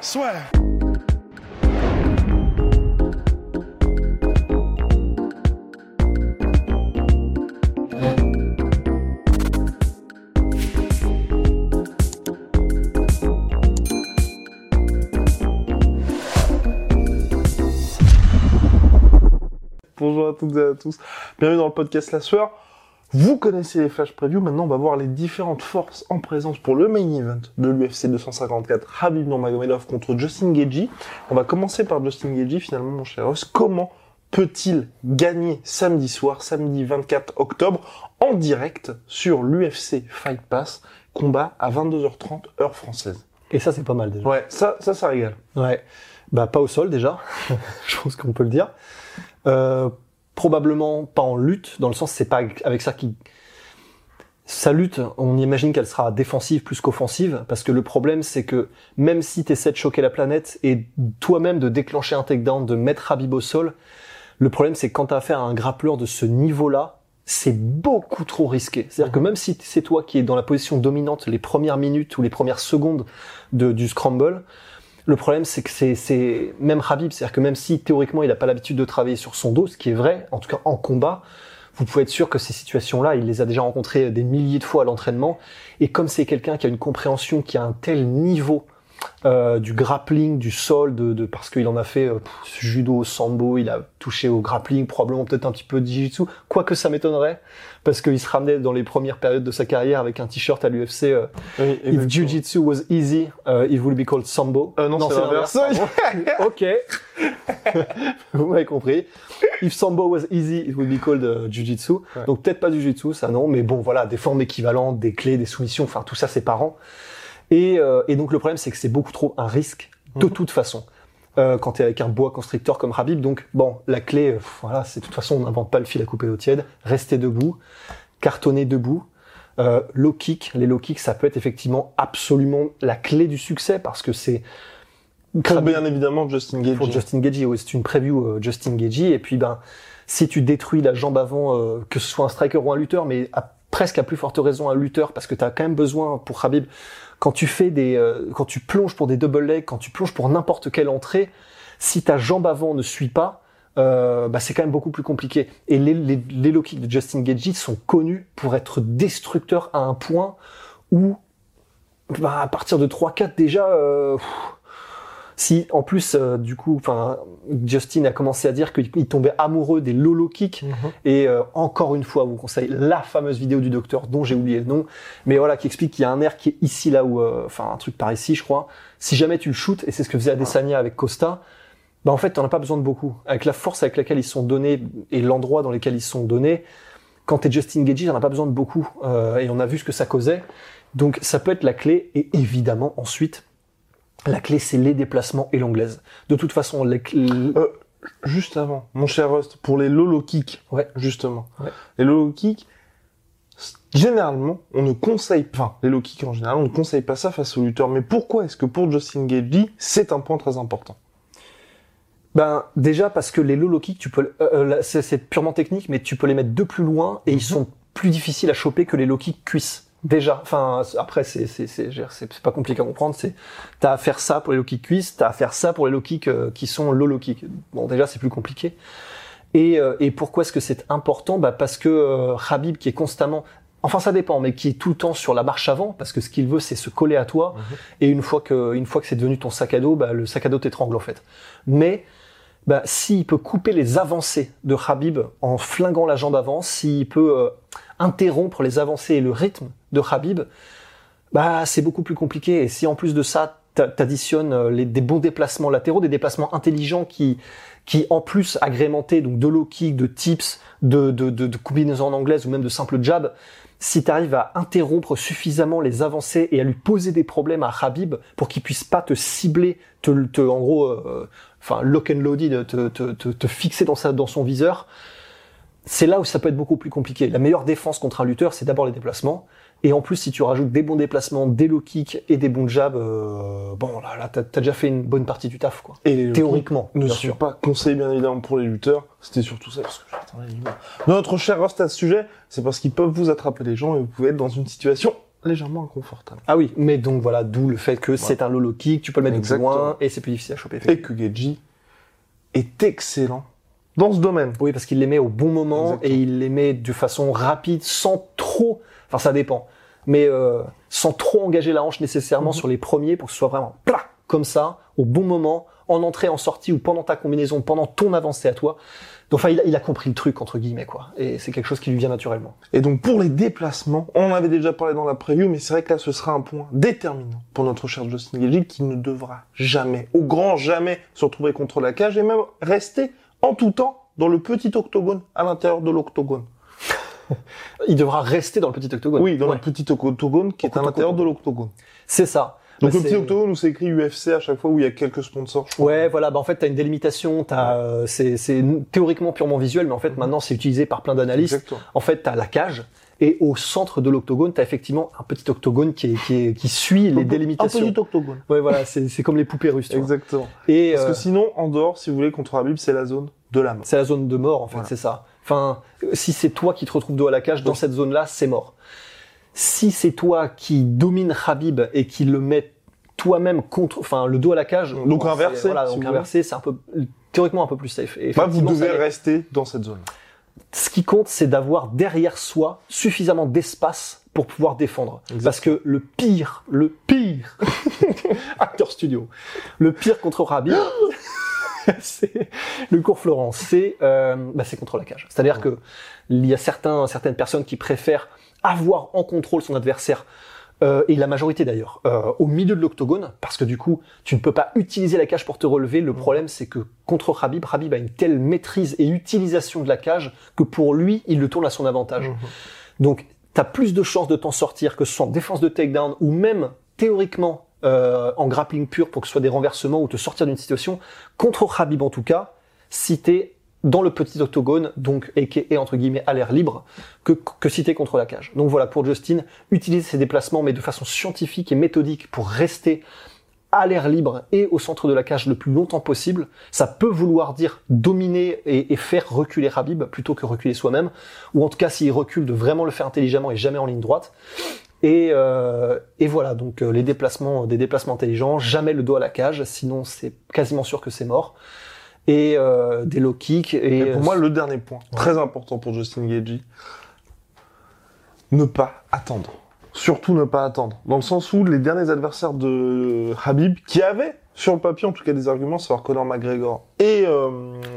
Soit. Bonjour à toutes et à tous. Bienvenue dans le podcast La Sueur. Vous connaissez les flash previews. Maintenant, on va voir les différentes forces en présence pour le main event de l'UFC 254 Habib Nurmagomedov contre Justin Gaethje. On va commencer par Justin Gaethje. Finalement, mon cher Ross, comment peut-il gagner samedi soir, samedi 24 octobre, en direct sur l'UFC Fight Pass, combat à 22h30 heure française? Et ça, c'est pas mal déjà. Ouais, ça, ça, ça régale. Ouais. Bah, pas au sol déjà. Je pense qu'on peut le dire. Euh, probablement pas en lutte, dans le sens c'est pas avec ça qui sa lutte, on imagine qu'elle sera défensive plus qu'offensive, parce que le problème c'est que même si tu essaies de choquer la planète et toi-même de déclencher un takedown, de mettre Habib au sol, le problème c'est que quand tu as affaire à un grappleur de ce niveau-là, c'est beaucoup trop risqué. C'est-à-dire que même si c'est toi qui es dans la position dominante les premières minutes ou les premières secondes de, du scramble, le problème, c'est que c'est même Habib, c'est-à-dire que même si théoriquement il n'a pas l'habitude de travailler sur son dos, ce qui est vrai, en tout cas en combat, vous pouvez être sûr que ces situations-là, il les a déjà rencontrées des milliers de fois à l'entraînement. Et comme c'est quelqu'un qui a une compréhension qui a un tel niveau euh, du grappling, du sol, de, de parce qu'il en a fait euh, judo, sambo, il a touché au grappling, probablement peut-être un petit peu de jiu-jitsu, quoique ça m'étonnerait, parce qu'il se ramenait dans les premières périodes de sa carrière avec un t-shirt à l'UFC. Euh, Oui, If jiu-jitsu was easy, uh, it would be called sambo. Euh, non, c'est l'inverse. pardon. ok, vous m'avez compris. If sambo was easy, it would be called uh, jiu-jitsu. Ouais. Donc peut-être pas du jiu-jitsu, ça non, mais bon voilà, des formes équivalentes, des clés, des soumissions, enfin tout ça c'est parent. Et, euh, et donc le problème c'est que c'est beaucoup trop un risque de Mhm. toute façon. Euh, quand tu es avec un bois constricteur comme Habib, donc bon, la clé, euh, voilà, c'est de toute façon on n'invente pas le fil à couper l'eau tiède, rester debout, cartonner debout. Euh, low kick, les low kicks, ça peut être effectivement absolument la clé du succès parce que c'est Pour bien évidemment Justin Gage. pour Justin Gagey, ouais, c'est une preview euh, Justin Gagey. Et puis, ben, si tu détruis la jambe avant, euh, que ce soit un striker ou un lutteur, mais à, presque à plus forte raison un lutteur, parce que tu as quand même besoin pour Habib, quand tu fais des, euh, quand tu plonges pour des double legs, quand tu plonges pour n'importe quelle entrée, si ta jambe avant ne suit pas, euh, bah, c'est quand même beaucoup plus compliqué. Et les, les, low kicks de Justin Gagey sont connus pour être destructeurs à un point où, bah, à partir de 3-4 déjà, euh, si en plus euh, du coup, enfin, Justin a commencé à dire qu'il il tombait amoureux des lolo kicks Mhm. et euh, encore une fois, vous conseille la fameuse vidéo du docteur dont j'ai oublié le nom, mais voilà, qui explique qu'il y a un nerf qui est ici là où, euh, enfin un truc par ici, je crois. Si jamais tu le shootes, et c'est ce que faisait Adesanya avec Costa, bah en fait, t'en as pas besoin de beaucoup. Avec la force avec laquelle ils sont donnés et l'endroit dans lequel ils sont donnés, quand t'es Justin Gagey, t'en as pas besoin de beaucoup. Euh, et on a vu ce que ça causait. Donc ça peut être la clé. Et évidemment, ensuite, la clé, c'est les déplacements et l'anglaise. De toute façon, les Euh, Juste avant, mon cher Rust, pour les lolo kicks, Ouais. justement. Ouais. Les lolo kicks, généralement, on ne conseille, enfin, les low kicks en général, on ne conseille pas ça face au lutteur. Mais pourquoi est-ce que pour Justin Gagey, c'est un point très important? Ben déjà parce que les low kick, tu peux, euh, euh, c'est, purement technique, mais tu peux les mettre de plus loin et ils sont plus difficiles à choper que les low kick cuisses. Déjà, enfin après c'est c'est c'est c'est pas compliqué à comprendre. C'est t'as à faire ça pour les low cuisses, t'as à faire ça pour les low euh, qui sont low low kick. Bon déjà c'est plus compliqué. Et euh, et pourquoi est-ce que c'est important? Bah parce que euh, Habib qui est constamment Enfin, ça dépend, mais qui est tout le temps sur la marche avant, parce que ce qu'il veut, c'est se coller à toi. Et une fois que, une fois que c'est devenu ton sac à dos, bah, le sac à dos t'étrangle en fait. Mais bah, s'il peut couper les avancées de Habib en flinguant la jambe avant, s'il peut euh, interrompre les avancées et le rythme de Habib, bah c'est beaucoup plus compliqué. Et si en plus de ça, t'a- t'additionnes euh, des bons déplacements latéraux, des déplacements intelligents qui, qui en plus agrémentés donc de low kick, de tips, de, de, de, de combinaisons en anglaise ou même de simples jabs, si tu arrives à interrompre suffisamment les avancées et à lui poser des problèmes à Habib pour qu'il puisse pas te cibler, te, te en gros, euh, enfin lock and loaded, te, te, te, te fixer dans sa dans son viseur, c'est là où ça peut être beaucoup plus compliqué. La meilleure défense contre un lutteur, c'est d'abord les déplacements. Et en plus, si tu rajoutes des bons déplacements, des low kicks et des bons jabs, euh, bon là, là t'as as déjà fait une bonne partie du taf, quoi. Et Théoriquement, ne bien sûr. pas conseillés bien évidemment pour les lutteurs. C'était surtout ça parce que j'attendais l'image. Notre cher Rust à ce sujet, c'est parce qu'ils peuvent vous attraper les gens et vous pouvez être dans une situation légèrement inconfortable. Ah oui, mais donc voilà, d'où le fait que c'est un low kick, tu peux le mettre de Exactement. loin et c'est plus difficile à choper. Et que Geji est excellent dans ce domaine. Oui, parce qu'il les met au bon moment Exactement. et il les met de façon rapide, sans trop. Enfin, ça dépend. Mais euh, sans trop engager la hanche nécessairement Mhm. sur les premiers pour que ce soit vraiment plat, comme ça, au bon moment, en entrée, en sortie ou pendant ta combinaison, pendant ton avancée à toi. Donc, enfin, il a, il a compris le truc entre guillemets quoi. Et c'est quelque chose qui lui vient naturellement. Et donc pour les déplacements, on en avait déjà parlé dans la preview, mais c'est vrai que là ce sera un point déterminant pour notre cher Justin Gagey qui ne devra jamais, au grand jamais, se retrouver contre la cage et même rester en tout temps dans le petit octogone à l'intérieur de l'octogone. Il devra rester dans le petit octogone. Oui, dans Ouais. le petit octogone qui est à l'intérieur de l'octogone. C'est ça. Donc Bah, le petit octogone où c'est écrit UFC à chaque fois où il y a quelques sponsors. je. Ouais, voilà. Bah en fait, t'as une délimitation. T'as, euh, c'est, c'est théoriquement purement visuel, mais en fait, maintenant, c'est utilisé par plein d'analystes. Exactement. En fait, t'as la cage. Et au centre de l'octogone, t'as effectivement un petit octogone qui, est, qui, est, qui suit les Un délimitations. petit octogone. Ouais, voilà, c'est, c'est comme les poupées russes. tu vois. Exactement. Et Parce euh, que sinon, en dehors, si vous voulez, contre Habib, c'est la zone de la mort. c'est la zone de mort, en fait, Voilà. c'est ça. Enfin, euh, si c'est toi qui te retrouves dos à la cage, dans Oui. cette zone-là, c'est mort. Si c'est toi qui domine Habib et qui le met toi-même contre, enfin, le dos à la cage. Donc bon, inversé, Voilà, donc inversé, c'est un peu, théoriquement un peu plus safe. Et Bah, vous devez rester dans cette zone. ce qui compte, c'est d'avoir derrière soi suffisamment d'espace pour pouvoir défendre. Parce que le pire, le pire, acteur studio, le pire contre Rabi, c'est le cours Florence, c'est euh, bah, c'est contre la cage. C'est-à-dire que il y a certains, certaines personnes qui préfèrent avoir en contrôle son adversaire. euh, et la majorité d'ailleurs, euh, au milieu de l'octogone, parce que du coup, tu ne peux pas utiliser la cage pour te relever. Le problème, c'est que contre Habib, Habib a une telle maîtrise et utilisation de la cage que pour lui, il le tourne à son avantage. Donc, tu as plus de chances de t'en sortir, que ce soit en défense de takedown ou même théoriquement euh, en grappling pur pour que ce soit des renversements ou te sortir d'une situation, contre Habib en tout cas, si t'es dans le petit octogone, donc et entre guillemets à l'air libre, que, que t'es contre la cage. Donc voilà, pour Justin, utiliser ses déplacements, mais de façon scientifique et méthodique pour rester à l'air libre et au centre de la cage le plus longtemps possible, ça peut vouloir dire dominer et, et faire reculer Habib plutôt que reculer soi-même, ou en tout cas s'il recule de vraiment le faire intelligemment et jamais en ligne droite. Et, euh, et voilà, donc euh, les déplacements, des déplacements intelligents, jamais le dos à la cage, sinon c'est quasiment sûr que c'est mort. Et euh, des low kicks. Et, Et pour moi, le dernier point, très important pour Justin Gagey, ne pas attendre. Surtout ne pas attendre. Dans le sens où les derniers adversaires de Habib, qui avaient sur le papier en tout cas des arguments, savoir Conor McGregor et euh,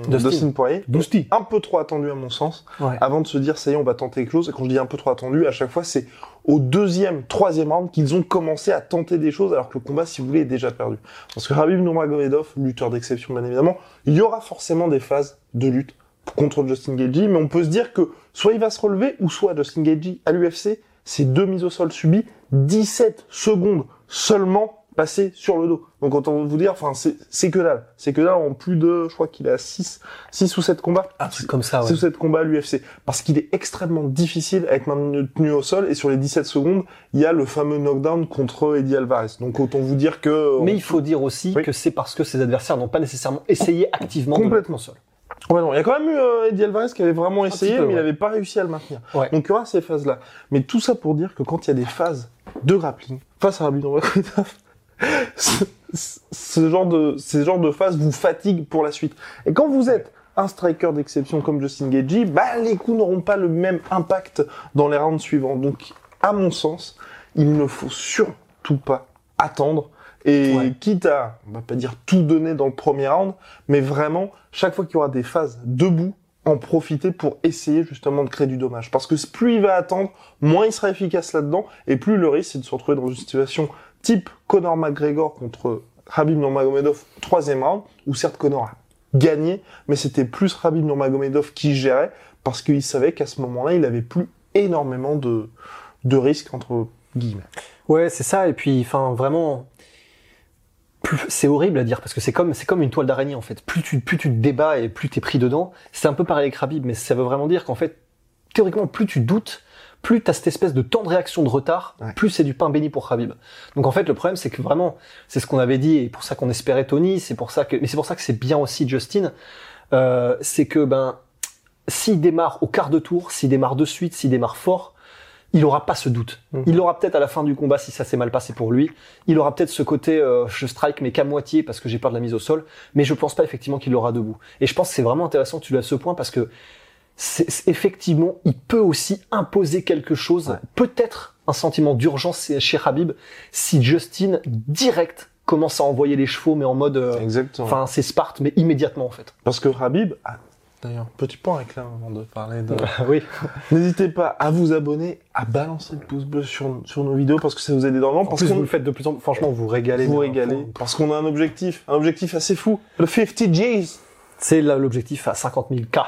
Dustin. Dustin Poirier, Dusty. un peu trop attendu à mon sens, Ouais. avant de se dire ça y est, on va tenter quelque chose. Et quand je dis un peu trop attendu, à chaque fois c'est au deuxième, troisième round qu'ils ont commencé à tenter des choses alors que le combat, si vous voulez, est déjà perdu. Parce que Habib Nurmagomedov, lutteur d'exception bien évidemment, il y aura forcément des phases de lutte contre Justin Gaethje, mais on peut se dire que soit il va se relever ou soit Justin Gaethje à l'UFC, c'est deux mises au sol subies, 17 secondes seulement passées sur le dos. Donc autant vous dire, enfin c'est c'est que dalle, c'est que dalle en plus de, je crois qu'il à 6 6 ou 7 combats. Un truc comme ça, ouais. C'est cette combat à l'UFC. Parce qu'il est extrêmement difficile à être maintenu au sol et sur les 17 secondes, il y a le fameux knockdown contre Eddie Alvarez. Donc autant vous dire que... Mais il faut dire aussi Oui. que c'est parce que ses adversaires n'ont pas nécessairement essayé activement Complètement. au sol. Ouais, non, il y a quand même eu euh, Eddie Alvarez qui avait vraiment essayé, peu, mais il n'avait pas réussi à le maintenir. Ouais. Donc il y aura ces phases-là. Mais tout ça pour dire que quand il y a des phases de grappling face à Nurmagomedov, ce, ce genre de, ces genres de phases vous fatiguent pour la suite. Et quand vous êtes un striker d'exception comme Justin Gaethje, bah les coups n'auront pas le même impact dans les rounds suivants. Donc, à mon sens, il ne faut surtout pas attendre. Et Ouais. quitte à, on va pas dire tout donner dans le premier round, mais vraiment, chaque fois qu'il y aura des phases debout, en profiter pour essayer justement de créer du dommage. Parce que plus il va attendre, moins il sera efficace là-dedans, et plus le risque c'est de se retrouver dans une situation type Conor McGregor contre Habib Nurmagomedov, troisième round, où certes Conor a gagné, mais c'était plus Habib Nurmagomedov qui gérait, parce qu'il savait qu'à ce moment-là, il avait plus énormément de, de risques entre guillemets. Ouais, c'est ça. Et puis, enfin, vraiment, c'est horrible à dire parce que c'est comme c'est comme une toile d'araignée en fait. Plus tu plus tu te débats et plus t'es pris dedans. C'est un peu pareil avec Rabib, mais ça veut vraiment dire qu'en fait, théoriquement, plus tu doutes, plus t'as cette espèce de temps de réaction de retard, Ouais. plus c'est du pain béni pour Rabib. Donc en fait, le problème c'est que vraiment, c'est ce qu'on avait dit et pour ça qu'on espérait Tony. C'est pour ça que mais c'est pour ça que c'est bien aussi Justin. Euh, c'est que ben s'il démarre au quart de tour, s'il démarre de suite, s'il démarre fort, il aura pas ce doute. Mhm. Il aura peut-être à la fin du combat, si ça s'est mal passé pour lui, il aura peut-être ce côté euh, je strike mais qu'à moitié parce que j'ai peur de la mise au sol, mais je pense pas effectivement qu'il l'aura debout. Et je pense que c'est vraiment intéressant que tu l'as ce point parce que c'est c'est- effectivement, il peut aussi imposer quelque chose, Ouais. peut-être un sentiment d'urgence chez Habib si Justin direct commence à envoyer les chevaux mais en mode euh, Exactement. enfin c'est Sparte mais immédiatement en fait. Parce que Rabib, ah, d'ailleurs, petit point avec là avant de parler de... oui. N'hésitez pas à vous abonner, à balancer le pouce bleu sur, sur nos vidéos parce que ça vous aide énormément. En Parce plus, vous qu'on le faites de plus en plus. Franchement, vous régalez. vous enfin, Parce qu'on a un objectif, un objectif assez fou. Le 50 G's. C'est là l'objectif à 50 000 K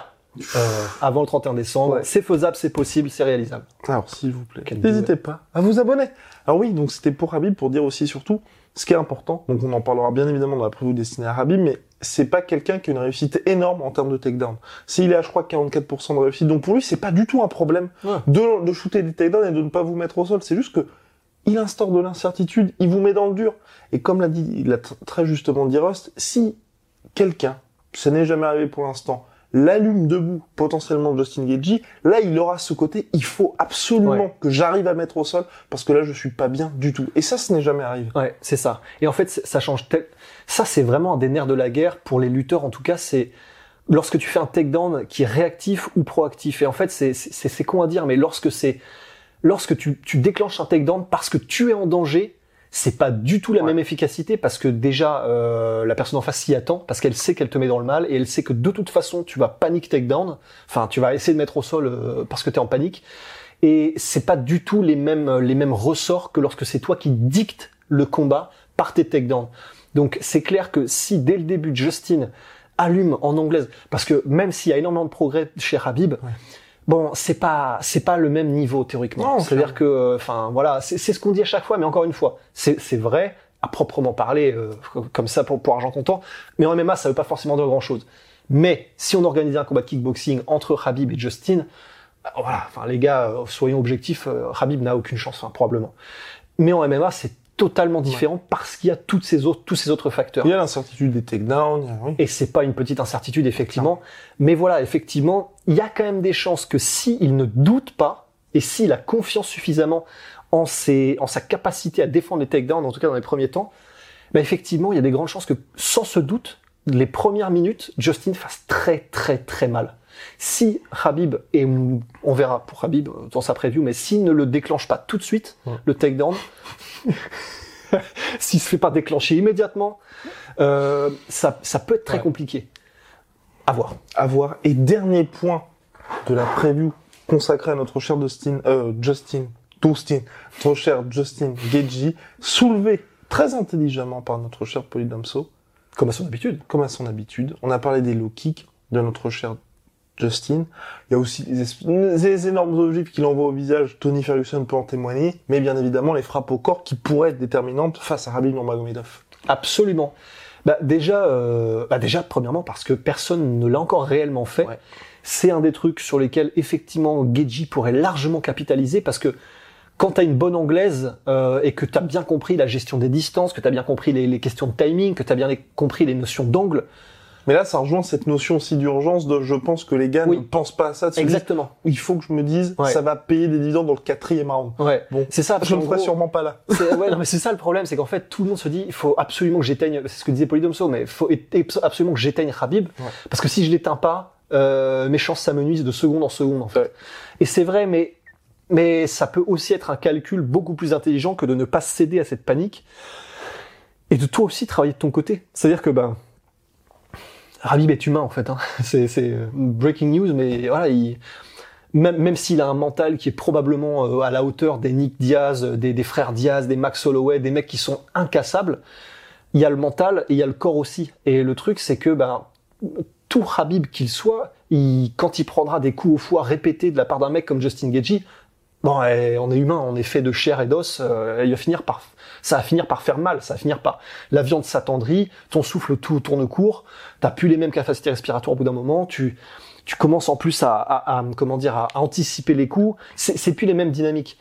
euh, avant le 31 décembre. Ouais. C'est faisable, c'est possible, c'est réalisable. Alors, s'il vous plaît, n'hésitez pas à vous abonner. Alors oui, donc c'était pour Habib pour dire aussi surtout ce qui est important. Donc on en parlera bien évidemment dans la preview destinée à Habib, mais c'est pas quelqu'un qui a une réussite énorme en termes de takedown. S'il est à, je crois, 44% de réussite, donc pour lui, c'est pas du tout un problème Ouais. de, de shooter des takedowns et de ne pas vous mettre au sol. C'est juste que il instaure de l'incertitude, il vous met dans le dur. Et comme l'a dit, il tr- très justement dit Rust, si quelqu'un, ça n'est jamais arrivé pour l'instant, l'allume debout, potentiellement Justin Gagey, là il aura ce côté, il faut absolument Ouais. que j'arrive à mettre au sol, parce que là je suis pas bien du tout. Et ça, ce n'est jamais arrivé. Ouais, c'est ça. Et en fait, ça change. tel- Ça, c'est vraiment un des nerfs de la guerre pour les lutteurs. En tout cas, c'est lorsque tu fais un takedown qui est réactif ou proactif. Et en fait, c'est c'est c'est con à dire, mais lorsque c'est lorsque tu, tu déclenches un takedown parce que tu es en danger, c'est pas du tout la Ouais. même efficacité parce que déjà euh, la personne en face s'y attend parce qu'elle sait qu'elle te met dans le mal et elle sait que de toute façon tu vas panique takedown. Enfin, tu vas essayer de mettre au sol euh, parce que tu es en panique. Et c'est pas du tout les mêmes les mêmes ressorts que lorsque c'est toi qui dictes le combat par tes takedowns. Donc c'est clair que si dès le début Justin allume en anglaise, parce que même s'il y a énormément de progrès chez Habib, bon c'est pas c'est pas le même niveau théoriquement. C'est-à-dire que euh, enfin voilà c'est ce qu'on dit à chaque fois, mais encore une fois c'est vrai à proprement parler euh, comme ça pour pour argent comptant, mais en MMA ça veut pas forcément dire grand chose. Mais si on organisait un combat de kickboxing entre Habib et Justin, bah, voilà, enfin les gars, euh, soyons objectifs, euh, Habib n'a aucune chance, probablement. Mais en MMA, c'est totalement différent parce qu'il y a toutes ces autres, tous ces autres facteurs. Il y a l'incertitude des takedowns, oui. Et c'est pas une petite incertitude, effectivement. Mais voilà, effectivement, il y a quand même des chances que s'il ne doute pas, et s'il a confiance suffisamment en, ses, en sa capacité à défendre les takedowns, en tout cas dans les premiers temps, bah effectivement, il y a des grandes chances que, sans ce doute, les premières minutes, Justin fasse très très très mal. Si Habib, et on verra pour Habib dans sa preview, mais s'il ne le déclenche pas tout de suite, Ouais. le takedown, s'il se fait pas déclencher immédiatement, euh, ça, ça peut être très Ouais. compliqué. À voir. à voir. Et dernier point de la preview consacrée à notre cher Justin, euh, Justin, Dustin, notre cher Justin Gagey, soulevé très intelligemment par notre cher Polydomso, Comme à son habitude. comme à son habitude. On a parlé des low kicks de notre cher Justin. Il y a aussi les, es- les énormes objets qu'il envoie au visage. Tony Ferguson peut en témoigner. Mais bien évidemment, les frappes au corps qui pourraient être déterminantes face à Rabib Nurmagomedov. Absolument. Bah déjà, euh, bah déjà, premièrement, parce que personne ne l'a encore réellement fait. Ouais. C'est un des trucs sur lesquels, effectivement, Geji pourrait largement capitaliser, parce que quand tu as une bonne anglaise euh, et que tu as bien compris la gestion des distances, que tu as bien compris les, les questions de timing, que tu as bien compris les notions d'angle, Mais là, ça rejoint cette notion aussi d'urgence de je pense que les gars Oui. ne pensent pas à ça. dire, exactement. il faut que je me dise, Ouais. ça va payer des dividends dans le quatrième round. Ouais. Bon, C'est ça. je ne ferai sûrement pas là. Ouais, non, mais c'est ça le problème, c'est qu'en fait tout le monde se dit il faut absolument que j'éteigne, c'est ce que disait Polydomso, mais il faut absolument que j'éteigne Habib, Ouais. parce que si je l'éteins pas, euh, mes chances s'amenuisent de seconde en seconde en fait. Ouais. Et c'est vrai, mais mais ça peut aussi être un calcul beaucoup plus intelligent que de ne pas céder à cette panique et de toi aussi travailler de ton côté. C'est-à-dire que ben Habib est humain en fait, hein. c'est euh, breaking news, mais voilà il même, même s'il a un mental qui est probablement euh, à la hauteur des Nick Diaz, euh, des, des frères Diaz, des Max Holloway, des mecs qui sont incassables, il y a le mental et il y a le corps aussi. Et le truc, c'est que ben, tout Habib qu'il soit, il, quand il prendra des coups au foie répétés de la part d'un mec comme Justin Gagey, bon, eh, on est humain, on est fait de chair et d'os, euh, il va finir par, ça va finir par faire mal, ça va finir par, la viande s'attendrit, ton souffle tout tourne court, t'as plus les mêmes capacités respiratoires au bout d'un moment, tu, tu commences en plus à, à, à comment dire, à, anticiper les coups, c'est, plus les mêmes dynamiques.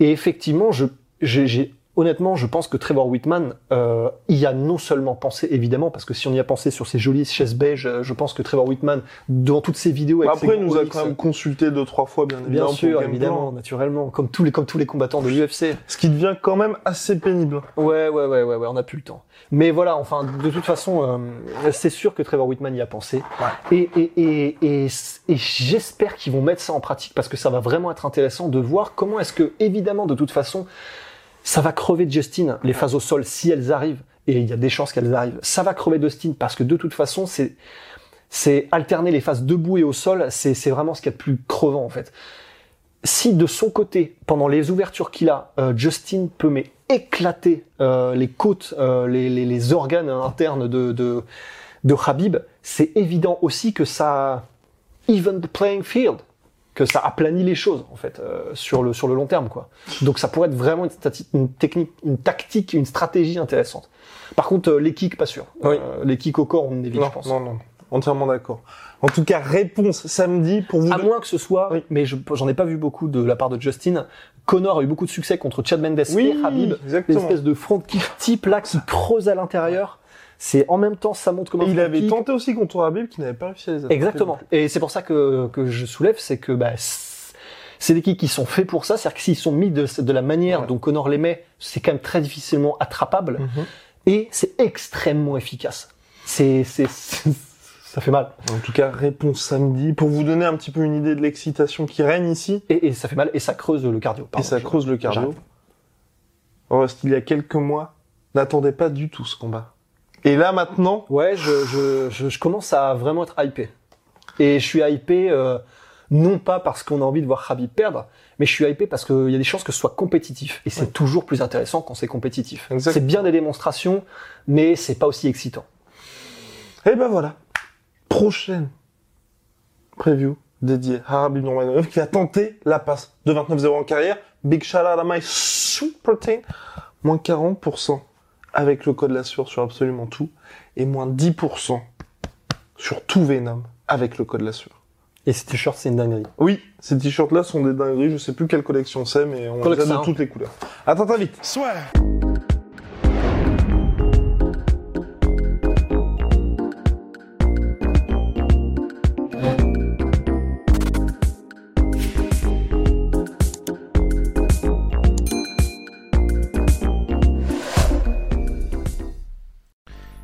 Et effectivement, je, j'ai honnêtement, je pense que Trevor Whitman euh, y a non seulement pensé, évidemment, parce que si on y a pensé sur ces jolies chaises beige, euh, je pense que Trevor Whitman, dans toutes ses vidéos, avec Après, ses il nous a quand même consulté deux, trois fois, bien bien sûr, évidemment, plan. naturellement, comme tous les comme tous les combattants de l'UFC. Ce qui devient quand même assez pénible. Ouais, ouais, ouais, ouais, ouais, on n'a plus le temps. Mais voilà, enfin, de toute façon, euh, c'est sûr que Trevor Whitman y a pensé. Et, et, et, et, et j'espère qu'ils vont mettre ça en pratique parce que ça va vraiment être intéressant de voir comment est-ce que, évidemment, de toute façon, ça va crever de Justin, les phases au sol, si elles arrivent. Et il y a des chances qu'elles arrivent. Ça va crever Dustin parce que de toute façon, c'est, c'est alterner les phases debout et au sol, c'est, c'est vraiment ce qu'il y a de plus crevant, en fait. Si de son côté, pendant les ouvertures qu'il a, euh, Justin peut mais éclater euh, les côtes, euh, les, les, les organes internes de, de, de Habib, c'est évident aussi que ça even the playing field, que ça aplanit les choses en fait euh, sur le sur le long terme quoi. Donc ça pourrait être vraiment une, une technique, une tactique, une stratégie intéressante. Par contre, euh, les kicks pas sûr. Oui. Euh, les kicks au corps on évite, Non, je pense. non, non. Entièrement d'accord. En tout cas, réponse samedi pour vous. À moins que ce soit, Oui. mais je- j'en ai pas vu beaucoup de la part de Justin. Connor a eu beaucoup de succès contre Chad Mendes Oui, et Habib. exactement. L'espèce de front kick type là qui creuse à l'intérieur. C'est en même temps ça monte comme un Et il avait kick. tenté aussi contre Habib qui n'avait pas réussi à les attraper. Exactement. Et c'est pour ça que, que je soulève, c'est que bah, c'est des kicks qui sont faits pour ça. C'est-à-dire que s'ils sont mis de, de la manière Ouais. dont Connor les met, c'est quand même très difficilement attrapable. Mhm. Et c'est extrêmement efficace. C'est, c'est, ça fait mal. En tout cas, réponse samedi pour vous donner un petit peu une idée de l'excitation qui règne ici. Et, et ça fait mal et ça creuse le cardio. et ça creuse le cardio. j'arrête. Rust, il y a quelques mois, n'attendait pas du tout ce combat. Et là maintenant, Ouais, je, je, je, je commence à vraiment être hypé. Et je suis hypé, euh, non pas parce qu'on a envie de voir Habib perdre, mais je suis hypé parce qu'il y a des chances que ce soit compétitif. Et c'est Ouais. toujours plus intéressant quand c'est compétitif. C'est bien des démonstrations, mais c'est pas aussi excitant. et ben voilà. Prochaine preview dédiée à Habib Nurmagomedov qui a tenté la passe de 29-0 en carrière. Big shout out à my super team. Moins 40% avec le code la sueur sur absolument tout. Et moins 10% sur tout Venom avec le code la sueur. Et ce t-shirt, c'est une dinguerie. Oui, ces t-shirts-là sont des dingueries. Je sais plus quelle collection c'est, mais on les a de toutes les couleurs. Attends, attends, vite.